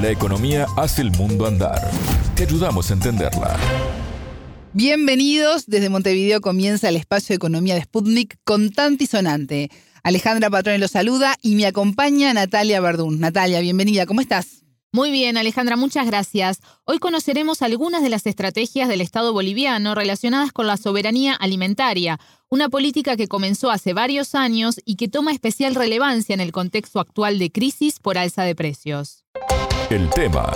La economía hace el mundo andar. Te ayudamos a entenderla. Bienvenidos. Desde Montevideo comienza el espacio de economía de Sputnik con y sonante. Alejandra Patrone lo saluda y me acompaña Natalia Verdún. Natalia, bienvenida. ¿Cómo estás? Muy bien, Alejandra, muchas gracias. Hoy conoceremos algunas de las estrategias del Estado boliviano relacionadas con la soberanía alimentaria, una política que comenzó hace varios años y que toma especial relevancia en el contexto actual de crisis por alza de precios. El tema.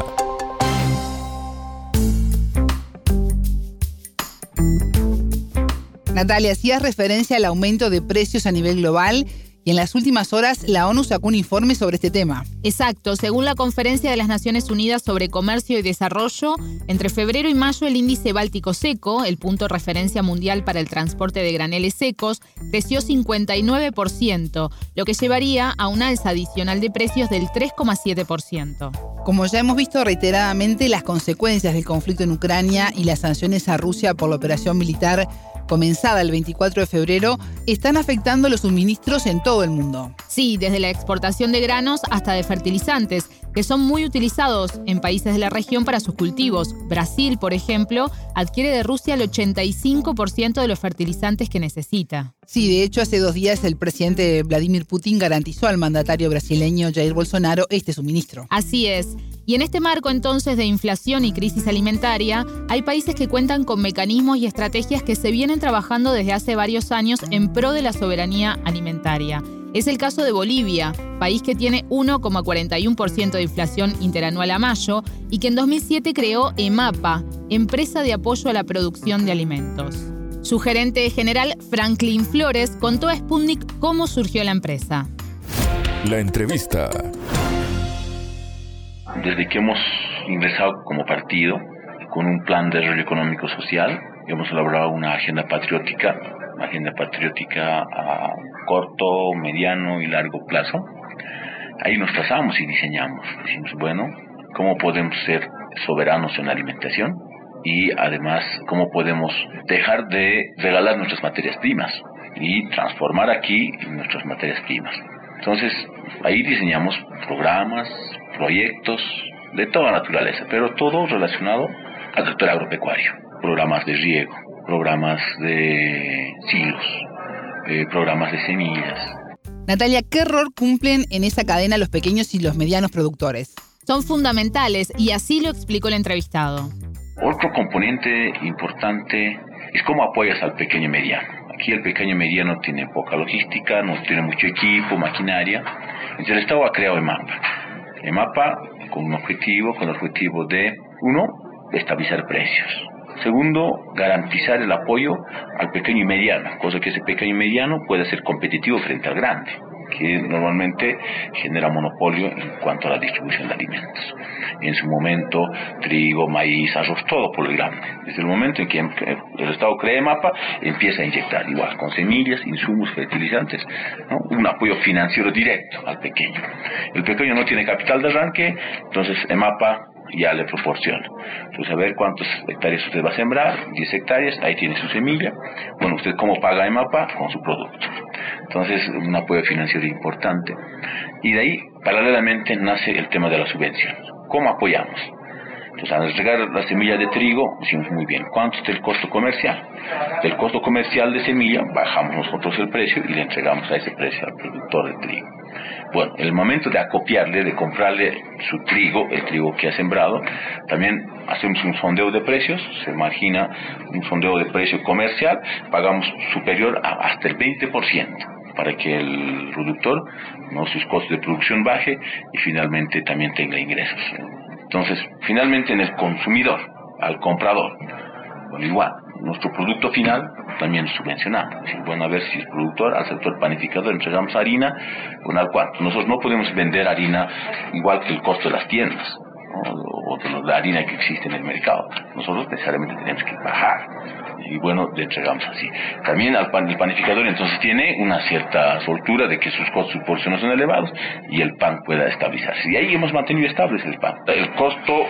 Natalia, hacías referencia al aumento de precios a nivel global y en las últimas horas la ONU sacó un informe sobre este tema. Exacto, según la Conferencia de las Naciones Unidas sobre Comercio y Desarrollo, entre febrero y mayo el índice báltico seco, el punto de referencia mundial para el transporte de graneles secos, creció 59%, lo que llevaría a una alza adicional de precios del 3,7%. Como ya hemos visto reiteradamente, las consecuencias del conflicto en Ucrania y las sanciones a Rusia por la operación militar comenzada el 24 de febrero, están afectando los suministros en todo el mundo. Sí, desde la exportación de granos hasta de fertilizantes, que son muy utilizados en países de la región para sus cultivos. Brasil, por ejemplo, adquiere de Rusia el 85% de los fertilizantes que necesita. Sí, de hecho, hace dos días el presidente Vladimir Putin garantizó al mandatario brasileño Jair Bolsonaro este suministro. Así es. Y en este marco entonces de inflación y crisis alimentaria, hay países que cuentan con mecanismos y estrategias que se vienen trabajando desde hace varios años en pro de la soberanía alimentaria. Es el caso de Bolivia, país que tiene 1,41% de inflación interanual a mayo y que en 2007 creó EMAPA, Empresa de Apoyo a la Producción de Alimentos. Su gerente general, Franklin Flores, contó a Sputnik cómo surgió la empresa. La entrevista desde que hemos ingresado como partido con un plan de desarrollo económico social, hemos elaborado una agenda patriótica, agenda patriótica a corto, mediano y largo plazo. Ahí nos trazamos y diseñamos. Decimos, bueno, ¿cómo podemos ser soberanos en la alimentación? Y además, ¿cómo podemos dejar de regalar nuestras materias primas y transformar aquí nuestras materias primas? Entonces, ahí diseñamos programas, proyectos de toda naturaleza, pero todo relacionado al sector agropecuario. Programas de riego, programas de silos, eh, programas de semillas. Natalia, ¿qué rol cumplen en esa cadena los pequeños y los medianos productores? Son fundamentales y así lo explicó el entrevistado. Otro componente importante es cómo apoyas al pequeño y mediano. Aquí el pequeño y mediano tiene poca logística, no tiene mucho equipo, maquinaria. Entonces el Estado ha creado EMAPA, EMAPA con un objetivo, con el objetivo de, uno, estabilizar precios. Segundo, garantizar el apoyo al pequeño y mediano, cosa que ese pequeño y mediano pueda ser competitivo frente al grande que normalmente genera monopolio en cuanto a la distribución de alimentos. En su momento, trigo, maíz, arroz, todo por el grande. Desde el momento en que el Estado crea mapa, empieza a inyectar igual con semillas, insumos, fertilizantes, un apoyo financiero directo al pequeño. El pequeño no tiene capital de arranque, entonces EMAPA ya le proporciona. Entonces, a ver cuántos hectáreas usted va a sembrar, 10 hectáreas, ahí tiene su semilla. Bueno, usted cómo paga EMAPA con su producto. Entonces, un apoyo financiero importante. Y de ahí, paralelamente, nace el tema de la subvención. ¿Cómo apoyamos? Entonces, al entregar la semilla de trigo, decimos muy bien, ¿cuánto es el costo comercial? Del costo comercial de semilla, bajamos nosotros el precio y le entregamos a ese precio al productor de trigo. Bueno, el momento de acopiarle, de comprarle su trigo, el trigo que ha sembrado, también hacemos un sondeo de precios, se imagina un sondeo de precio comercial, pagamos superior a hasta el 20% para que el productor, no sus costos de producción baje y finalmente también tenga ingresos. Entonces, finalmente en el consumidor, al comprador, bueno, igual, nuestro producto final también es subvencionado. bueno, a ver si el productor, al sector panificador, entregamos harina, bueno, al cuánto. Nosotros no podemos vender harina igual que el costo de las tiendas o la harina que existe en el mercado. Nosotros necesariamente tenemos que bajar y bueno, le entregamos así. También al pan, el panificador entonces tiene una cierta soltura de que sus costos por no son elevados y el pan pueda estabilizarse. Y ahí hemos mantenido estable el pan. El costo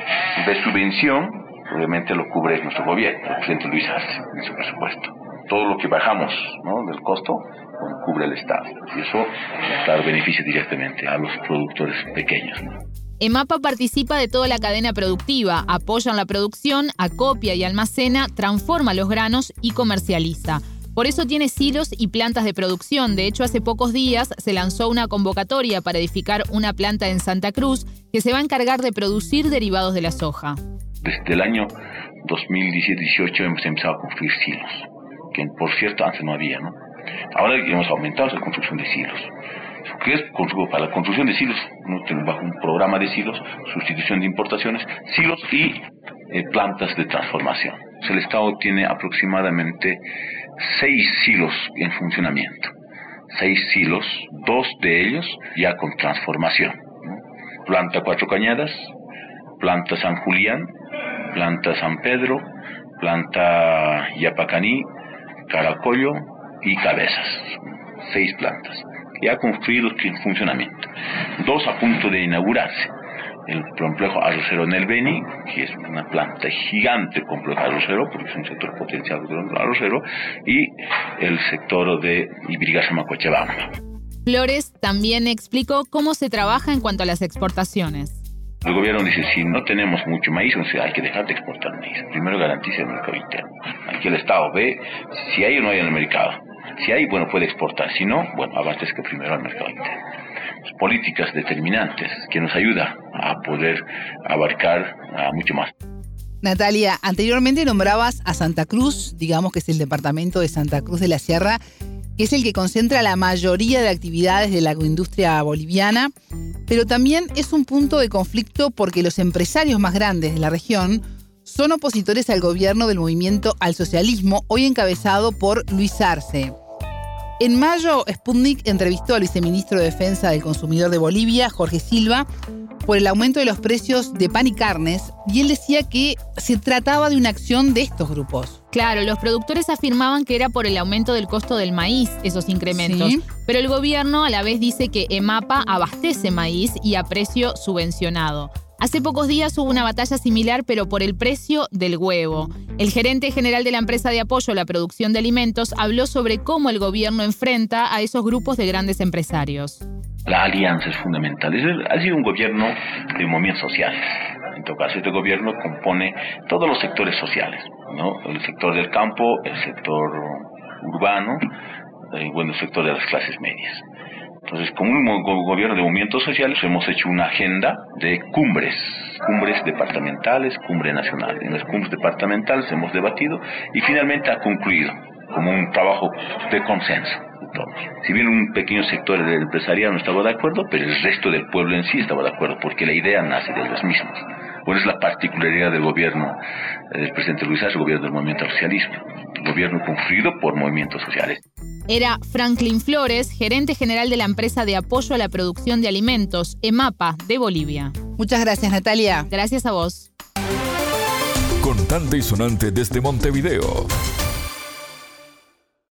de subvención obviamente lo cubre nuestro gobierno, el presidente Luis Arce, en su presupuesto. Todo lo que bajamos ¿no? del costo cubre el Estado. Y eso, claro, beneficia directamente a los productores pequeños. EMAPA participa de toda la cadena productiva, apoya en la producción, acopia y almacena, transforma los granos y comercializa. Por eso tiene silos y plantas de producción. De hecho, hace pocos días se lanzó una convocatoria para edificar una planta en Santa Cruz que se va a encargar de producir derivados de la soja. Desde el año 2017-18 hemos empezado a construir silos, que por cierto antes no había, ¿no? Ahora hemos aumentado la construcción de silos. ¿Qué es para la construcción de silos? bajo un programa de silos, sustitución de importaciones, silos y eh, plantas de transformación. el Estado tiene aproximadamente seis silos en funcionamiento. Seis silos, dos de ellos ya con transformación. Planta Cuatro Cañadas, planta San Julián, planta San Pedro, planta Yapacaní, Caracollo y Cabezas. Seis plantas ya construidos en funcionamiento. Dos a punto de inaugurarse el complejo arrocero Nelveni, que es una planta gigante complejo arrocero, porque es un sector potencial del arrocero, y el sector de Ibrigasama Cochabamba. Flores también explicó cómo se trabaja en cuanto a las exportaciones. El gobierno dice, si no tenemos mucho maíz, hay que dejar de exportar maíz. Primero garantice el mercado interno. Aquí el Estado ve si hay o no hay en el mercado. Si hay, bueno, puede exportar. Si no, bueno, abastezca primero al mercado interno políticas determinantes que nos ayuda a poder abarcar mucho más. Natalia, anteriormente nombrabas a Santa Cruz, digamos que es el departamento de Santa Cruz de la Sierra, que es el que concentra la mayoría de actividades de la agroindustria boliviana, pero también es un punto de conflicto porque los empresarios más grandes de la región son opositores al gobierno del movimiento al socialismo, hoy encabezado por Luis Arce. En mayo, Sputnik entrevistó al viceministro de Defensa del Consumidor de Bolivia, Jorge Silva, por el aumento de los precios de pan y carnes, y él decía que se trataba de una acción de estos grupos. Claro, los productores afirmaban que era por el aumento del costo del maíz esos incrementos, pero el gobierno a la vez dice que EMAPA abastece maíz y a precio subvencionado. Hace pocos días hubo una batalla similar, pero por el precio del huevo. El gerente general de la empresa de apoyo a la producción de alimentos habló sobre cómo el gobierno enfrenta a esos grupos de grandes empresarios. La alianza es fundamental. ha sido un gobierno de movimientos sociales. En todo caso, este gobierno compone todos los sectores sociales, ¿no? El sector del campo, el sector urbano, y bueno, el sector de las clases medias. Entonces, como un gobierno de movimientos sociales, hemos hecho una agenda de cumbres, cumbres departamentales, cumbre nacional. En las cumbres departamentales hemos debatido y finalmente ha concluido como un trabajo de consenso. Si bien un pequeño sector del empresariado no estaba de acuerdo, pero el resto del pueblo en sí estaba de acuerdo, porque la idea nace de los mismos. ¿Cuál es la particularidad del gobierno del presidente Luis Arce, el gobierno del movimiento socialismo? gobierno construido por movimientos sociales. Era Franklin Flores, gerente general de la empresa de apoyo a la producción de alimentos, EMAPA, de Bolivia. Muchas gracias, Natalia. Gracias a vos. Contante y sonante desde Montevideo.